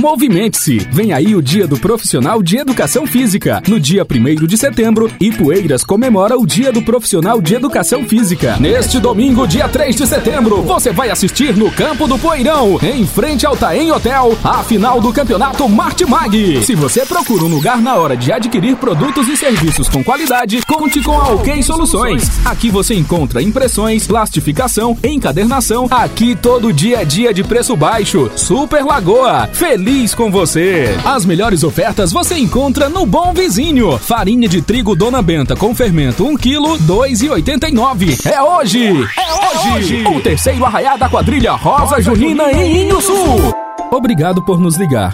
Movimente-se. Vem aí o Dia do Profissional de Educação Física. No dia 1 de setembro, Ipueiras comemora o Dia do Profissional de Educação Física. Neste domingo, dia 3 de setembro, você vai assistir no Campo do Poeirão, em frente ao Taem Hotel, a final do Campeonato Martimag. Se você procura um lugar na hora de adquirir produtos e serviços com qualidade, conte com a OK Soluções. Aqui você encontra impressões, plastificação, encadernação. Aqui todo dia é dia de preço baixo. Super Lagoa, feliz com você. As melhores ofertas você encontra no Bom Vizinho. Farinha de trigo Dona Benta com fermento 1 kg, 2,89. É hoje! É hoje! O terceiro arraiá da quadrilha Rosa Junina em Inho Sul. Obrigado por nos ligar.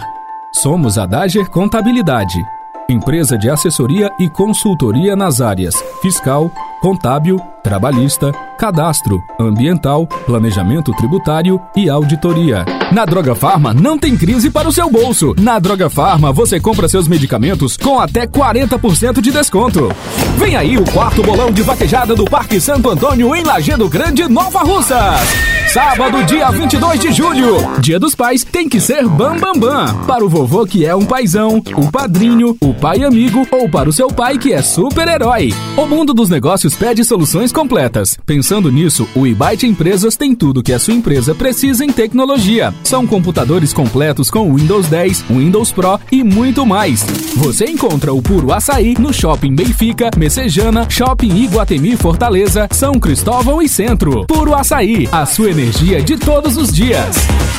Somos a Dager Contabilidade. Empresa de assessoria e consultoria nas áreas fiscal, contábil, trabalhista, cadastro, ambiental, planejamento tributário e auditoria. Na Droga Farma não tem crise para o seu bolso. Na Droga Farma você compra seus medicamentos com até 40% de desconto. Vem aí o quarto bolão de vaquejada do Parque Santo Antônio em Lagedo Grande, Nova Russas. Sábado, dia 22 de julho. Dia dos Pais tem que ser bam bam bam. Para o vovô que é um paizão, o padrinho, o pai amigo ou para o seu pai que é super-herói. O mundo dos negócios pede soluções completas. Pensando nisso, o eBite Empresas tem tudo que a sua empresa precisa em tecnologia. São computadores completos com Windows 10, Windows Pro e muito mais. Você encontra o Puro Açaí no Shopping Benfica, Messejana, Shopping Iguatemi Fortaleza, São Cristóvão e Centro. Puro Açaí, a sua energia de todos os dias.